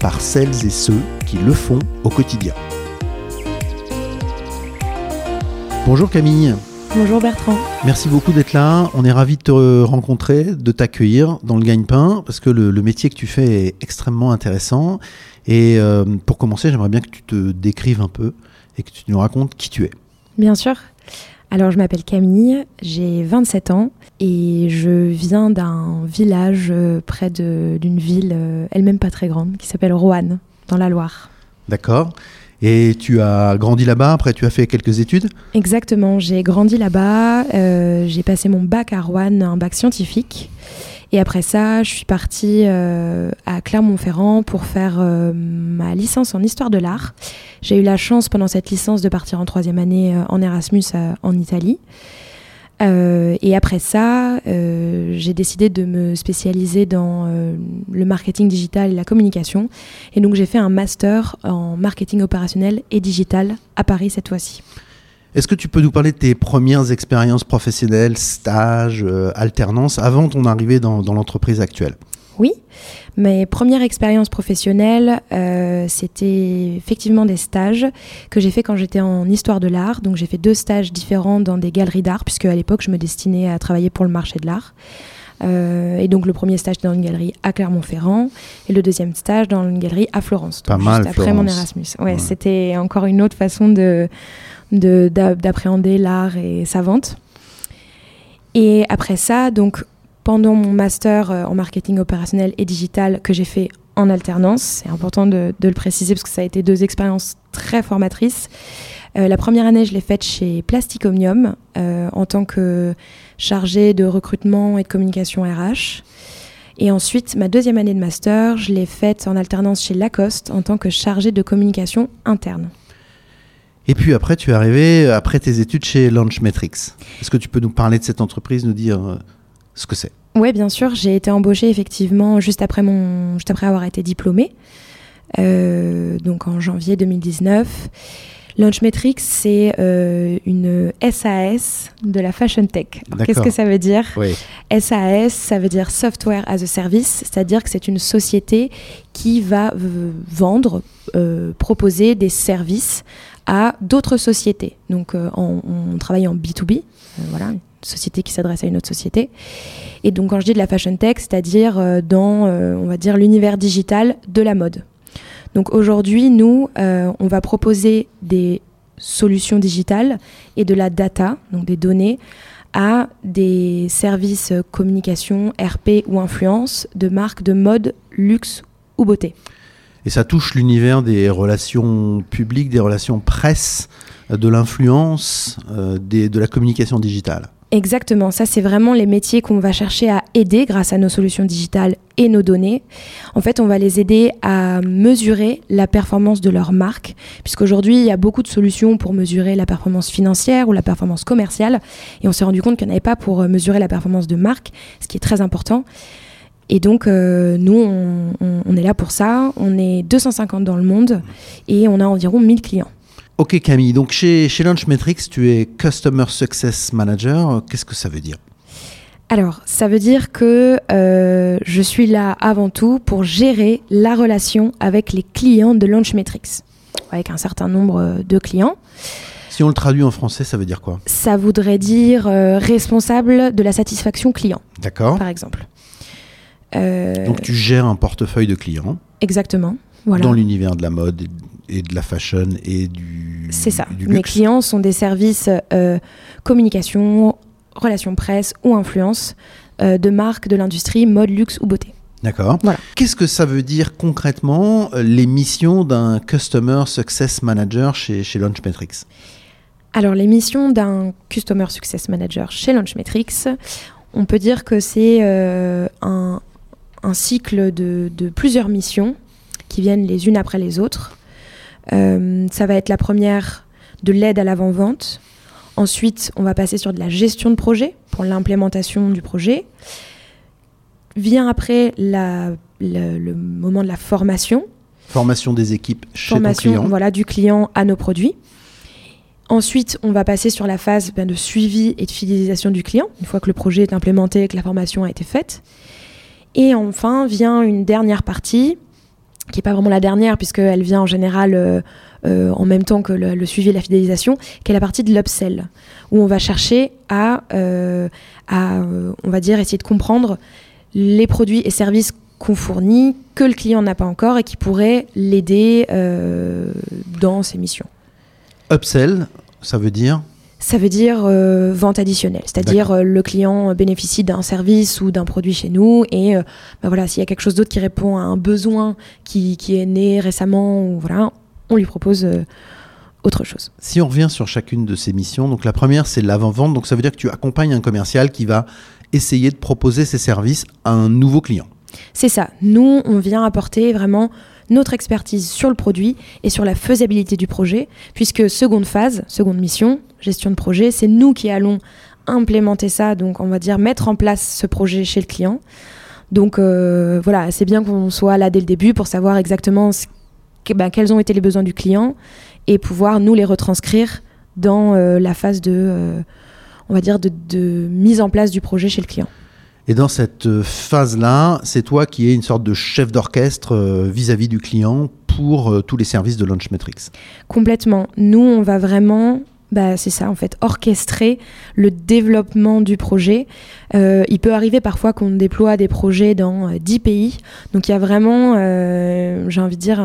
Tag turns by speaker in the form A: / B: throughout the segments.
A: par celles et ceux qui le font au quotidien. Bonjour Camille.
B: Bonjour Bertrand.
A: Merci beaucoup d'être là. On est ravis de te rencontrer, de t'accueillir dans le gagne-pain parce que le, métier que tu fais est extrêmement intéressant. Et euh, pour commencer, j'aimerais bien que tu te décrives un peu et que tu nous racontes qui tu es.
B: Bien sûr. Alors, je m'appelle Camille, j'ai 27 ans et je viens d'un village euh, près d'une ville, euh, elle-même pas très grande, qui s'appelle Roanne, dans la Loire.
A: D'accord. Et tu as grandi là-bas, après tu as fait quelques études?
B: Exactement, j'ai grandi là-bas, euh, j'ai passé mon bac à Roanne, un bac scientifique. Et après ça, je suis partie euh, à Clermont-Ferrand pour faire euh, ma licence en histoire de l'art. J'ai eu la chance pendant cette licence de partir en troisième année euh, en Erasmus en Italie. et après ça, j'ai décidé de me spécialiser dans le marketing digital et la communication. Et donc j'ai fait un master en marketing opérationnel et digital à Paris cette fois-ci.
A: Est-ce que tu peux nous parler de tes premières expériences professionnelles, stages, euh, alternances, avant ton arrivée dans, l'entreprise actuelle?
B: Oui, mes premières expériences professionnelles, euh, c'était effectivement des stages que j'ai fait quand j'étais en histoire de l'art. Donc j'ai fait deux stages différents dans des galeries d'art, puisque à l'époque je me destinais à travailler pour le marché de l'art. Euh, et donc le premier stage dans une galerie à Clermont-Ferrand et le deuxième stage dans une galerie à Florence.
A: Pas mal,
B: juste après mon Erasmus. ouais. c'était encore une autre façon de d'appréhender l'art et sa vente. Et après ça, donc pendant mon master euh, en marketing opérationnel et digital que j'ai fait en alternance, c'est important de, le préciser parce que ça a été deux expériences très formatrices. Euh, la première année, je l'ai faite chez Plastic Omnium euh, en tant que chargée de recrutement et de communication RH. Et ensuite, ma deuxième année de master, je l'ai faite en alternance chez Lacoste en tant que chargée de communication interne.
A: Et puis après, tu es arrivé après tes études chez Launchmetrics. Est-ce que tu peux nous parler de cette entreprise, nous dire euh, ce que c'est?
B: Oui, bien sûr. J'ai été embauchée effectivement juste après, mon, juste après avoir été diplômée, euh, donc en janvier 2019. Launchmetrics, c'est euh, une SAS de la fashion tech. Qu'est-ce que ça veut dire? SAS, ça veut dire Software as a Service, c'est-à-dire que c'est une société qui va vendre, proposer des services à d'autres sociétés. Donc euh, on, travaille en B2B, euh, voilà, une société qui s'adresse à une autre société. Et donc quand je dis de la fashion tech, c'est-à-dire euh, dans, on va dire, l'univers digital de la mode. Donc aujourd'hui, nous, on va proposer des solutions digitales et de la data, donc des données, à des services communication, RP ou influence de marques de mode, luxe ou beauté.
A: Et ça touche l'univers des relations publiques, des relations presse, euh, de l'influence, euh, de la communication digitale.
B: Exactement, ça c'est vraiment les métiers qu'on va chercher à aider grâce à nos solutions digitales et nos données. En fait, on va les aider à mesurer la performance de leur marque, puisqu'aujourd'hui il y a beaucoup de solutions pour mesurer la performance financière ou la performance commerciale, et on s'est rendu compte qu'il n'y en avait pas pour euh, mesurer la performance de marque, ce qui est très important. Et donc, euh, nous, on, est là pour ça. On est 250 dans le monde et on a environ 1000 clients.
A: Ok Camille, donc chez, chez Launchmetrics, tu es Customer Success Manager. Qu'est-ce que ça veut dire?
B: Alors, ça veut dire que euh, je suis là avant tout pour gérer la relation avec les clients de Launchmetrics, avec un certain nombre de clients.
A: Si on le traduit en français, ça veut dire quoi?
B: Ça voudrait dire euh, responsable de la satisfaction client.
A: D'accord.
B: Par exemple.
A: Euh, Donc tu gères un portefeuille de clients.
B: Exactement.
A: Voilà. Dans l'univers de la mode et de la fashion et du.
B: C'est ça. Mes clients sont des services euh, communication, relations presse ou influence euh, de marques de l'industrie mode, luxe ou beauté.
A: D'accord. Voilà. Qu'est-ce que ça veut dire concrètement les missions d'un Customer Success Manager chez, chez Launchmetrics
B: Alors, les missions d'un Customer Success Manager chez Launchmetrics, on peut dire que c'est un, un cycle de, plusieurs missions qui viennent les unes après les autres. Euh, ça va être la première de l'aide à l'avant-vente. Ensuite, on va passer sur de la gestion de projet pour l'implémentation du projet. Vient après la, le, moment de la formation.
A: Formation des équipes chez
B: formation,
A: client.
B: Voilà, du client à nos produits. Ensuite, on va passer sur la phase ben, de suivi et de fidélisation du client, une fois que le projet est implémenté et que la formation a été faite. Et enfin vient une dernière partie, qui n'est pas vraiment la dernière, puisqu'elle vient en général euh, euh, en même temps que le, suivi et la fidélisation, qui est la partie de l'upsell, où on va chercher à, euh, on va dire, essayer de comprendre les produits et services qu'on fournit, que le client n'a pas encore et qui pourraient l'aider dans ses missions.
A: Upsell, ça veut dire
B: ça veut dire euh, vente additionnelle, c'est-à-dire euh, le client bénéficie d'un service ou d'un produit chez nous et euh, bah voilà, s'il y a quelque chose d'autre qui répond à un besoin qui, qui est né récemment, ou voilà, on lui propose autre chose.
A: Si on revient sur chacune de ces missions, donc la première c'est l'avant-vente, donc ça veut dire que tu accompagnes un commercial qui va essayer de proposer ses services à un nouveau client.
B: C'est ça, nous on vient apporter vraiment notre expertise sur le produit et sur la faisabilité du projet, puisque seconde phase, seconde mission, gestion de projet, c'est nous qui allons implémenter ça, donc on va dire mettre en place ce projet chez le client. Donc euh, voilà, c'est bien qu'on soit là dès le début pour savoir exactement ben, quels ont été les besoins du client et pouvoir nous les retranscrire dans euh, la phase de, euh, on va dire, de, de mise en place du projet chez le client.
A: Et dans cette phase-là, c'est toi qui es une sorte de chef d'orchestre vis-à-vis du client pour tous les services de Launchmetrics.
B: Complètement. Nous, on va vraiment bah, c'est ça en fait, orchestrer le développement du projet. il peut arriver parfois qu'on déploie des projets dans 10 pays. Donc il y a vraiment, j'ai envie de dire,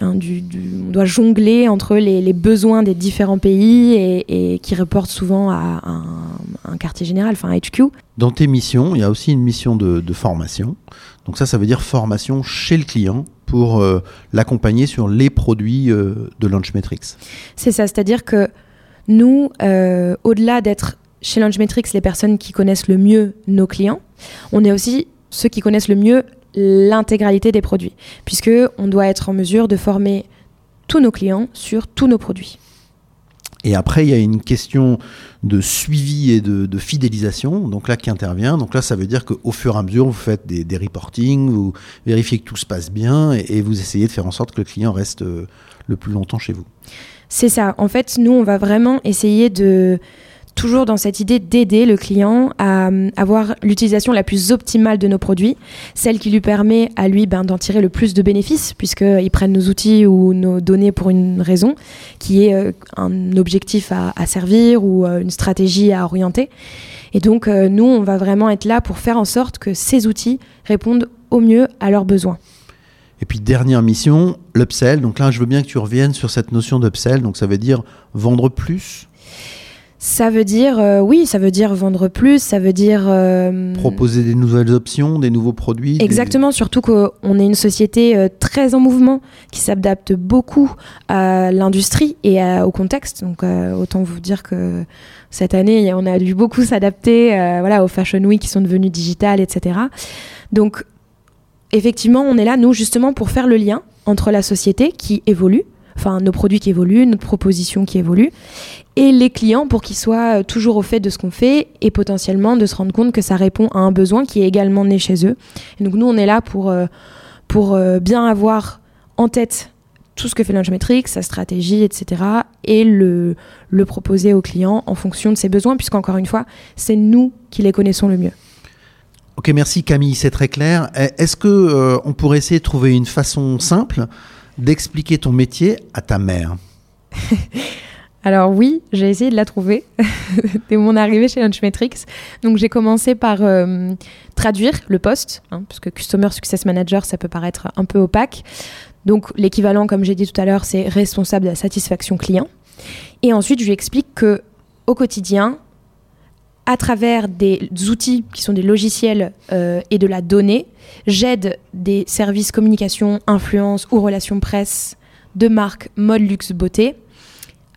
B: Hein, on doit jongler entre les, besoins des différents pays et, qui reportent souvent à un, quartier général, enfin un HQ.
A: Dans tes missions, il y a aussi une mission de, formation. Donc ça, ça veut dire formation chez le client pour euh, l'accompagner sur les produits euh, de Launchmetrics.
B: C'est ça, c'est-à-dire que nous, euh, au-delà d'être chez Launchmetrics les personnes qui connaissent le mieux nos clients, on est aussi ceux qui connaissent le mieux l'intégralité des produits, puisque on doit être en mesure de former tous nos clients sur tous nos produits.
A: Et après, il y a une question de suivi et de, fidélisation, donc là qui intervient. Donc là, ça veut dire qu'au fur et à mesure, vous faites des, des reportings, vous vérifiez que tout se passe bien et, et, vous essayez de faire en sorte que le client reste euh, le plus longtemps chez vous.
B: C'est ça. En fait, nous, on va vraiment essayer de toujours dans cette idée d'aider le client à euh, avoir l'utilisation la plus optimale de nos produits, celle qui lui permet à lui ben, d'en tirer le plus de bénéfices, puisqu'ils prennent nos outils ou nos données pour une raison, qui est euh, un objectif à, servir ou euh, une stratégie à orienter. Et donc, nous, on va vraiment être là pour faire en sorte que ces outils répondent au mieux à leurs besoins.
A: Et puis dernière mission, l'upsell. Donc là, je veux bien que tu reviennes sur cette notion d'upsell. Donc ça veut dire vendre plus?
B: Ça veut dire, euh, oui, ça veut dire vendre plus, ça veut dire... Euh,
A: Proposer des nouvelles options, des nouveaux produits.
B: Exactement, surtout qu'on est une société euh, très en mouvement, qui s'adapte beaucoup à l'industrie et au contexte. Donc autant vous dire que cette année, on a dû beaucoup s'adapter voilà, aux Fashion Week qui sont devenus digitales, etc. Donc effectivement, on est là, nous, justement, pour faire le lien entre la société qui évolue, enfin nos produits qui évoluent, notre proposition qui évolue, et les clients pour qu'ils soient euh, toujours au fait de ce qu'on fait et potentiellement de se rendre compte que ça répond à un besoin qui est également né chez eux. Donc nous, on est là pour, euh, pour euh, bien avoir en tête tout ce que fait Launchmetrics, sa stratégie, etc. et le, le proposer aux clients en fonction de ses besoins, puisqu'encore une fois, c'est nous qui les connaissons le mieux.
A: Ok, merci Camille, c'est très clair. Est-ce que on pourrait essayer de trouver une façon simple d'expliquer ton métier à ta mère
B: Alors oui, j'ai essayé de la trouver dès mon arrivée chez Launchmetrics. Donc j'ai commencé par euh, traduire le poste, hein, parce que Customer Success Manager, ça peut paraître un peu opaque. Donc l'équivalent, comme j'ai dit tout à l'heure, c'est responsable de la satisfaction client. Et ensuite, je lui explique que au quotidien, à travers des outils qui sont des logiciels euh, et de la donnée, j'aide des services communication, influence ou relations presse de marques mode luxe beauté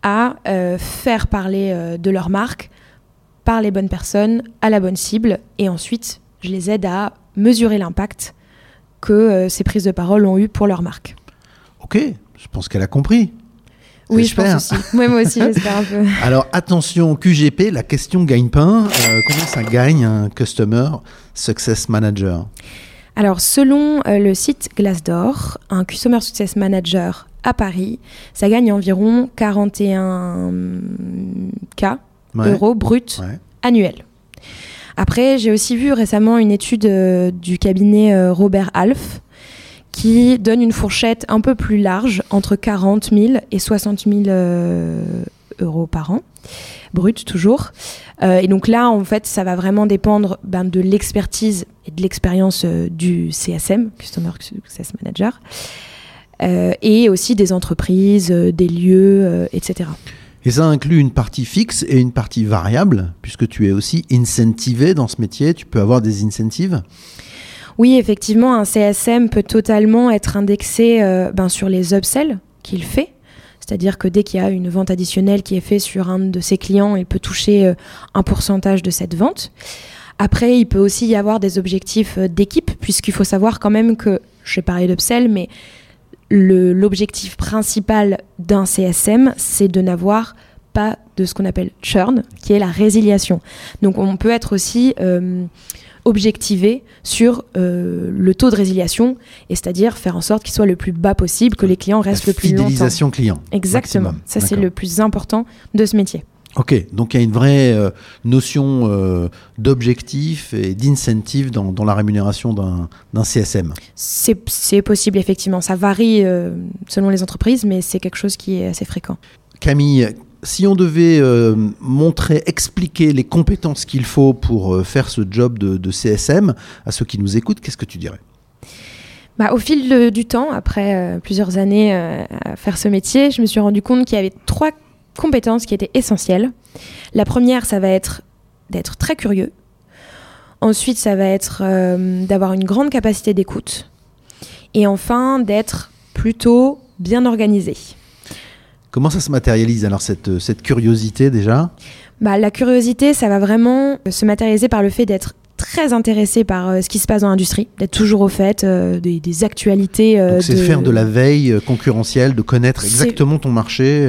B: à euh, faire parler euh, de leur marque par les bonnes personnes à la bonne cible et ensuite je les aide à mesurer l'impact que ces prises de parole ont eu pour leur marque.
A: Ok, je pense qu'elle a compris.
B: Oui, je pense aussi. moi aussi, j'espère un peu.
A: Alors attention, QGP, la question gagne-pain. Euh, combien ça gagne un Customer Success Manager?
B: Alors selon euh, le site Glassdoor, un Customer Success Manager à Paris, ça gagne environ 41 K euros bruts annuels. Après, j'ai aussi vu récemment une étude euh, du cabinet Robert Half qui donne une fourchette un peu plus large, entre 40 000 et 60 000 euh, euros par an, brut toujours. Euh, et donc là, en fait, ça va vraiment dépendre ben, de l'expertise et de l'expérience euh, du CSM, Customer Success Manager, et aussi des entreprises, des lieux, etc.
A: Et ça inclut une partie fixe et une partie variable, puisque tu es aussi incentivé dans ce métier, tu peux avoir des incentives
B: oui, effectivement, un CSM peut totalement être indexé euh, ben, sur les upsells qu'il fait. C'est-à-dire que dès qu'il y a une vente additionnelle qui est faite sur un de ses clients, il peut toucher euh, un pourcentage de cette vente. Après, il peut aussi y avoir des objectifs euh, d'équipe, puisqu'il faut savoir quand même que, je vais parler d'upsell, mais l'objectif principal d'un CSM, c'est de n'avoir pas de ce qu'on appelle churn, qui est la résiliation. Donc on peut être aussi objectiver sur euh, le taux de résiliation, et c'est-à-dire faire en sorte qu'il soit le plus bas possible, que les clients restent le plus longtemps.
A: Fidélisation client.
B: Exactement. Ça, c'est le plus important de ce métier.
A: Ok, donc il y a une vraie euh, notion euh, d'objectif et d'incentive dans, dans, la rémunération d'un CSM.
B: C'est possible, effectivement. Ça varie selon les entreprises, mais c'est quelque chose qui est assez fréquent.
A: Camille, si on devait euh, montrer, expliquer les compétences qu'il faut pour euh, faire ce job de, CSM à ceux qui nous écoutent, qu'est-ce que tu dirais?
B: Bah, au fil du temps, après euh, plusieurs années à faire ce métier, je me suis rendu compte qu'il y avait trois compétences qui étaient essentielles. La première, ça va être d'être très curieux. Ensuite, ça va être d'avoir une grande capacité d'écoute. Et enfin, d'être plutôt bien organisé.
A: Comment ça se matérialise alors cette, cette curiosité déjà?
B: Bah, La curiosité, ça va vraiment se matérialiser par le fait d'être très intéressé par euh, ce qui se passe dans l'industrie, d'être toujours au fait euh, des, actualités.
A: Euh, c'est faire de la veille concurrentielle, de connaître exactement ton marché.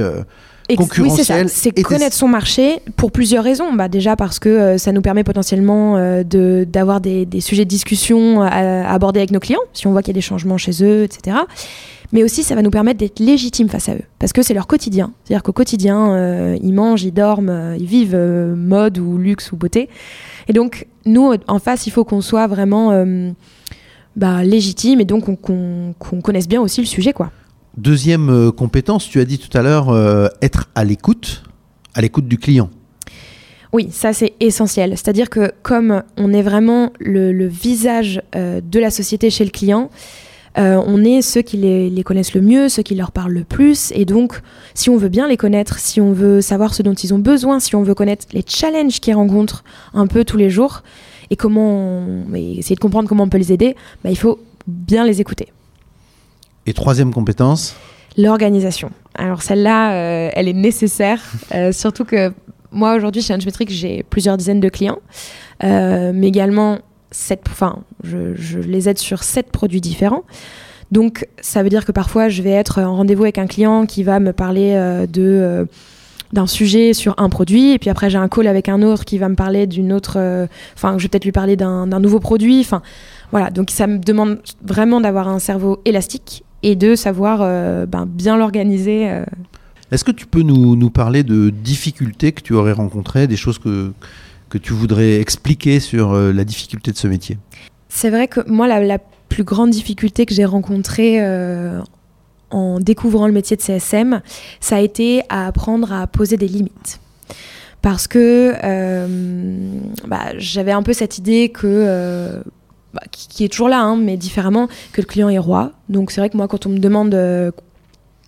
A: Concurrentiel
B: oui, c'est connaître son marché pour plusieurs raisons. Bah, déjà parce que ça nous permet potentiellement d'avoir des, des, sujets de discussion à, à, aborder avec nos clients, si on voit qu'il y a des changements chez eux, etc mais aussi ça va nous permettre d'être légitimes face à eux, parce que c'est leur quotidien. C'est-à-dire qu'au quotidien, euh, ils mangent, ils dorment, euh, ils vivent euh, mode ou luxe ou beauté. Et donc, nous, en face, il faut qu'on soit vraiment bah, légitime et donc qu'on connaisse bien aussi le sujet. quoi.
A: Deuxième compétence, tu as dit tout à l'heure, être à l'écoute, à l'écoute du client.
B: Oui, ça c'est essentiel. C'est-à-dire que comme on est vraiment le, visage de la société chez le client, euh, on est ceux qui les, connaissent le mieux, ceux qui leur parlent le plus. Et donc, si on veut bien les connaître, si on veut savoir ce dont ils ont besoin, si on veut connaître les challenges qu'ils rencontrent un peu tous les jours, et comment essayer de comprendre comment on peut les aider, bah, il faut bien les écouter.
A: Et troisième compétence
B: L'organisation. Alors celle-là, euh, elle est nécessaire, euh, surtout que moi aujourd'hui chez Angemetric, j'ai plusieurs dizaines de clients, mais également enfin, je, les aide sur sept produits différents. Donc, ça veut dire que parfois, je vais être en rendez-vous avec un client qui va me parler euh, de euh, d'un sujet sur un produit, et puis après, j'ai un call avec un autre qui va me parler d'une autre. Euh, enfin, je vais peut-être lui parler d'un nouveau produit. Enfin, voilà. Donc, ça me demande vraiment d'avoir un cerveau élastique et de savoir ben, bien l'organiser.
A: Est-ce que tu peux nous, nous, parler de difficultés que tu aurais rencontrées, des choses que que tu voudrais expliquer sur euh, la difficulté de ce métier?
B: C'est vrai que moi, la, plus grande difficulté que j'ai rencontrée euh, en découvrant le métier de CSM, ça a été à apprendre à poser des limites. Parce que euh, bah, j'avais un peu cette idée que bah, qui, est toujours là, hein, mais différemment, que le client est roi. Donc c'est vrai que moi, quand on me demande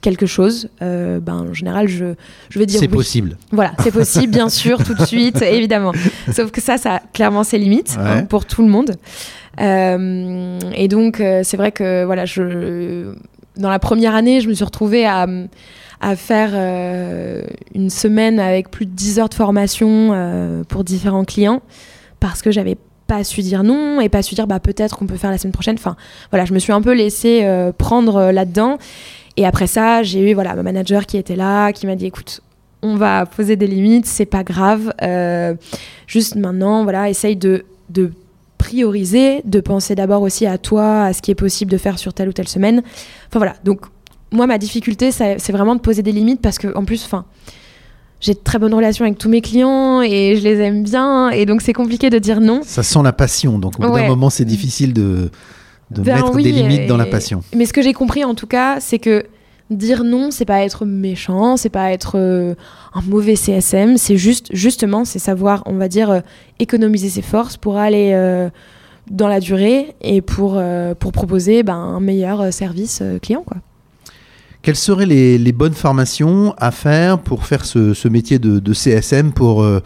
B: quelque chose, euh, ben, en général, je, je vais dire
A: C'est possible.
B: Voilà, c'est possible, bien sûr, tout de suite, évidemment. Sauf que ça, ça a clairement ses limites hein, pour tout le monde. Euh, et donc, euh, c'est vrai que voilà, je, dans la première année, je me suis retrouvée à, à faire une semaine avec plus de 10 heures de formation pour différents clients parce que j'avais pas su dire non et pas su dire bah peut-être qu'on peut faire la semaine prochaine. Enfin voilà, je me suis un peu laissée euh, prendre euh, là-dedans. Et après ça, j'ai eu voilà ma manager qui était là, qui m'a dit écoute, on va poser des limites, c'est pas grave. Euh, juste maintenant, voilà, essaye de, de prioriser, de penser d'abord aussi à toi, à ce qui est possible de faire sur telle ou telle semaine. Enfin voilà, donc moi ma difficulté, c'est vraiment de poser des limites parce que en plus, enfin j'ai de très bonnes relations avec tous mes clients et je les aime bien et donc c'est compliqué de dire non.
A: Ça sent la passion, donc au bout d'un moment c'est difficile de, de ben mettre des limites dans la passion.
B: Mais ce que j'ai compris en tout cas, c'est que dire non, c'est pas être méchant, c'est pas être euh, un mauvais CSM, c'est juste justement c'est savoir, on va dire, euh, économiser ses forces pour aller euh, dans la durée et pour, pour proposer ben, un meilleur service client quoi.
A: Quelles seraient les, bonnes formations à faire pour faire ce, métier de, CSM, pour euh,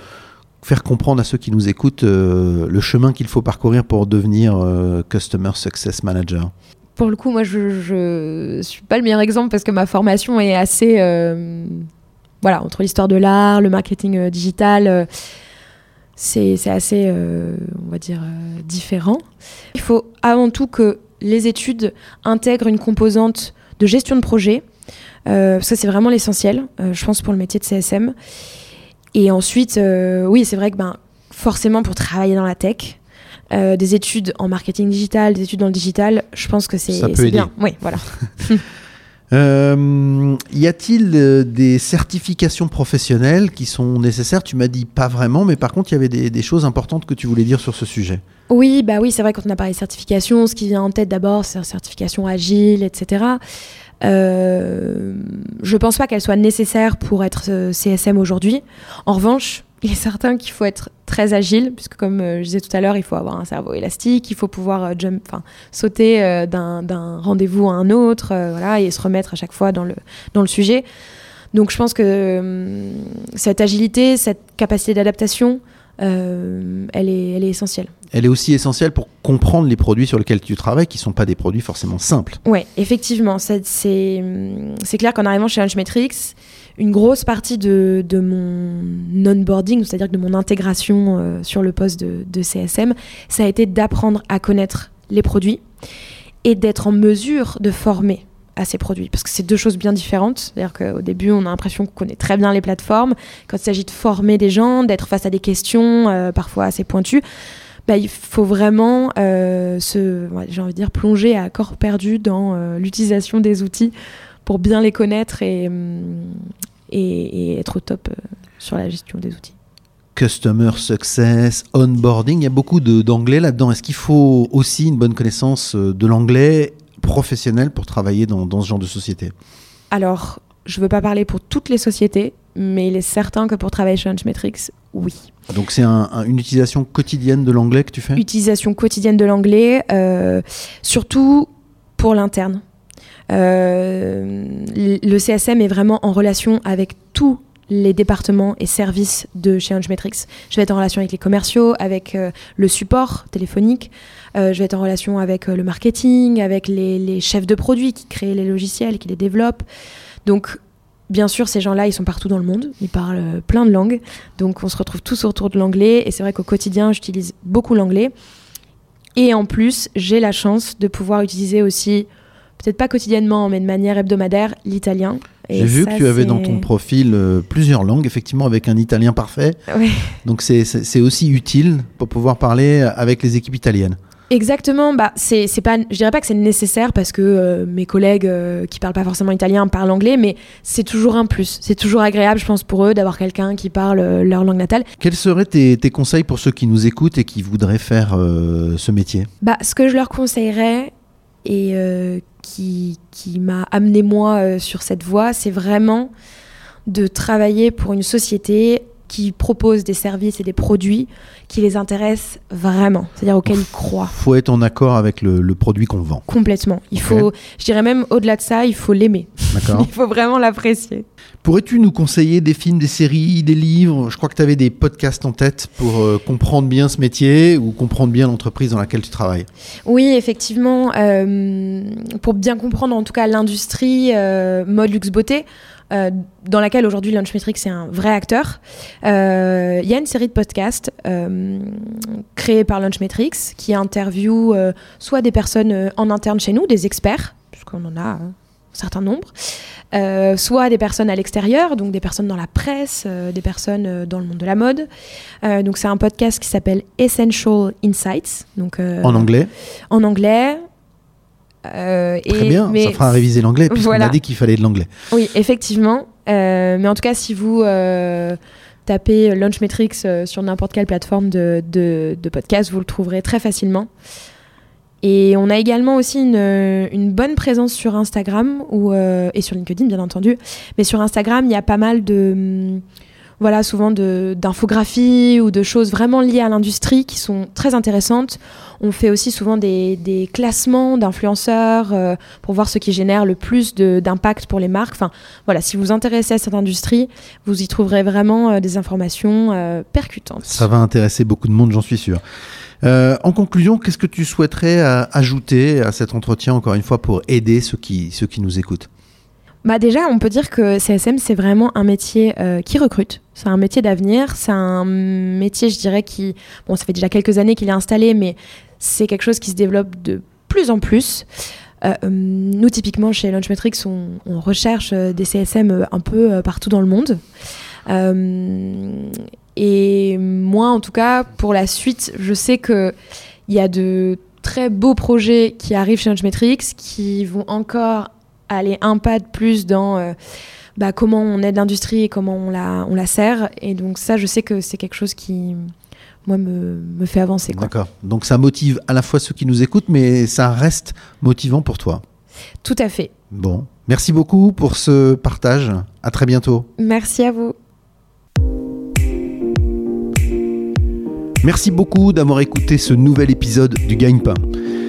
A: faire comprendre à ceux qui nous écoutent euh, le chemin qu'il faut parcourir pour devenir euh, Customer Success Manager?
B: Pour le coup, moi, je ne suis pas le meilleur exemple parce que ma formation est assez... voilà, entre l'histoire de l'art, le marketing digital c'est assez, on va dire, différent. Il faut avant tout que les études intègrent une composante de gestion de projet. Euh, ça, c'est vraiment l'essentiel, euh, je pense, pour le métier de CSM. Et ensuite, euh, oui, c'est vrai que ben, forcément, pour travailler dans la tech, des études en marketing digital, des études dans le digital, je pense que c'est bien. Oui, voilà.
A: y a-t-il des certifications professionnelles qui sont nécessaires? Tu m'as dit pas vraiment, mais par contre, il y avait des, des, choses importantes que tu voulais dire sur ce sujet.
B: Oui, bah oui, c'est vrai quand on a parlé de certification, ce qui vient en tête d'abord, c'est la certification agile, etc. Euh, je pense pas qu'elle soit nécessaire pour être euh, CSM aujourd'hui. En revanche, il est certain qu'il faut être très agile, puisque comme euh, je disais tout à l'heure, il faut avoir un cerveau élastique, il faut pouvoir euh, jump, sauter d'un rendez-vous à un autre, voilà, et se remettre à chaque fois dans le, dans le sujet. Donc je pense que cette agilité, cette capacité d'adaptation, euh, elle, est, elle est essentielle.
A: Elle est aussi essentielle pour comprendre les produits sur lesquels tu travailles, qui ne sont pas des produits forcément simples.
B: Oui, effectivement. C'est clair qu'en arrivant chez Hunchmetrics, une grosse partie de, de mon onboarding, c'est-à-dire de mon intégration euh, sur le poste de, CSM, ça a été d'apprendre à connaître les produits et d'être en mesure de former à ces produits parce que c'est deux choses bien différentes. C'est-à-dire qu'au début, on a l'impression qu'on connaît très bien les plateformes. Quand il s'agit de former des gens, d'être face à des questions euh, parfois assez pointues, bah, il faut vraiment euh, se, dire, plonger à corps perdu dans l'utilisation des outils pour bien les connaître et, et, être au top sur la gestion des outils.
A: Customer success, onboarding, il y a beaucoup d'anglais là-dedans. Est-ce qu'il faut aussi une bonne connaissance de l'anglais professionnel pour travailler dans, ce genre de société?
B: Alors, je ne veux pas parler pour toutes les sociétés, mais il est certain que pour travailler chez Hunchmetrics, oui.
A: Donc c'est une utilisation quotidienne de l'anglais que tu fais?
B: Utilisation quotidienne de l'anglais, euh, surtout pour l'interne. Euh, le CSM est vraiment en relation avec tous les départements et services de chez Hunchmetrics. Je vais être en relation avec les commerciaux, avec euh, le support téléphonique, euh, je vais être en relation avec euh, le marketing, avec les, chefs de produits qui créent les logiciels, qui les développent. Donc, bien sûr, ces gens-là, ils sont partout dans le monde, ils parlent plein de langues, donc on se retrouve tous autour de l'anglais, et c'est vrai qu'au quotidien, j'utilise beaucoup l'anglais. Et en plus, j'ai la chance de pouvoir utiliser aussi peut-être pas quotidiennement, mais de manière hebdomadaire, l'italien.
A: J'ai vu que tu avais dans ton profil euh, plusieurs langues, effectivement, avec un italien parfait. Donc c'est aussi utile pour pouvoir parler avec les équipes italiennes.
B: Exactement, bah c'est pas, je dirais pas que c'est nécessaire parce que euh, mes collègues euh, qui parlent pas forcément italien parlent anglais, mais c'est toujours un plus. C'est toujours agréable, je pense, pour eux d'avoir quelqu'un qui parle leur langue natale.
A: Quels seraient tes, tes, conseils pour ceux qui nous écoutent et qui voudraient faire ce métier?
B: Bah, ce que je leur conseillerais et qui, qui m'a amené moi euh, sur cette voie, c'est vraiment de travailler pour une société qui propose des services et des produits qui les intéressent vraiment, c'est-à-dire auxquels ils croient.
A: Il faut être en accord avec le, produit qu'on vend.
B: Complètement. Il faut, je dirais même au-delà de ça, il faut l'aimer. il faut vraiment l'apprécier.
A: Pourrais-tu nous conseiller des films, des séries, des livres? Je crois que tu avais des podcasts en tête pour euh, comprendre bien ce métier ou comprendre bien l'entreprise dans laquelle tu travailles.
B: Oui, effectivement. Euh, pour bien comprendre en tout cas l'industrie euh, mode luxe beauté, euh, dans laquelle aujourd'hui Launchmetrics est un vrai acteur. Euh, Il y a une série de podcasts euh, créés par Launchmetrics qui interview soit des personnes en interne chez nous, des experts, puisqu'on en a un certain nombre, euh, soit des personnes à l'extérieur, donc des personnes dans la presse, euh, des personnes euh, dans le monde de la mode. Donc c'est un podcast qui s'appelle Essential Insights, donc
A: En anglais
B: en anglais. Euh,
A: Très
B: et-
A: bien,
B: mais
A: ça fera réviser l'anglais, puisqu'on
B: Voilà.
A: a dit qu'il fallait de l'anglais.
B: oui, effectivement. Euh, mais en tout cas, si vous euh, tapez Launchmetrics euh, sur n'importe quelle plateforme de, de, de podcast, vous le trouverez très facilement. Et on a également aussi une, une bonne présence sur Instagram ou, et sur LinkedIn, bien entendu. Mais sur Instagram, il y a pas mal de. hum, Voilà, souvent d'infographies ou de choses vraiment liées à l'industrie qui sont très intéressantes. On fait aussi souvent des, des classements d'influenceurs euh, pour voir ce qui génère le plus d'impact pour les marques. Enfin, voilà, si vous vous intéressez à cette industrie, vous y trouverez vraiment euh, des informations euh, percutantes.
A: Ça va intéresser beaucoup de monde, j'en suis sûr. En conclusion, qu'est-ce que tu souhaiterais ajouter à cet entretien, encore une fois, pour aider ceux qui, ceux qui nous écoutent?
B: Bah déjà, on peut dire que CSM, c'est vraiment un métier euh, qui recrute. C'est un métier d'avenir. C'est un métier, je dirais, qui... Bon, ça fait déjà quelques années qu'il est installé, mais c'est quelque chose qui se développe de plus en plus. Euh, euh, nous, typiquement, chez Launchmetrics, on, recherche euh, des CSM un peu partout dans le monde. Et moi, en tout cas, pour la suite, je sais qu'il y a de très beaux projets qui arrivent chez Launchmetrics qui vont encore aller un pas de plus dans bah, comment on aide l'industrie et comment on la, on la sert. Et donc ça, je sais que c'est quelque chose qui, moi, me, me fait avancer.
A: D'accord. Donc ça motive à la fois ceux qui nous écoutent, mais ça reste motivant pour toi.
B: Tout à fait.
A: Bon, merci beaucoup pour ce partage. À très bientôt.
B: Merci à vous.
A: Merci beaucoup d'avoir écouté ce nouvel épisode du Gagne-Pain.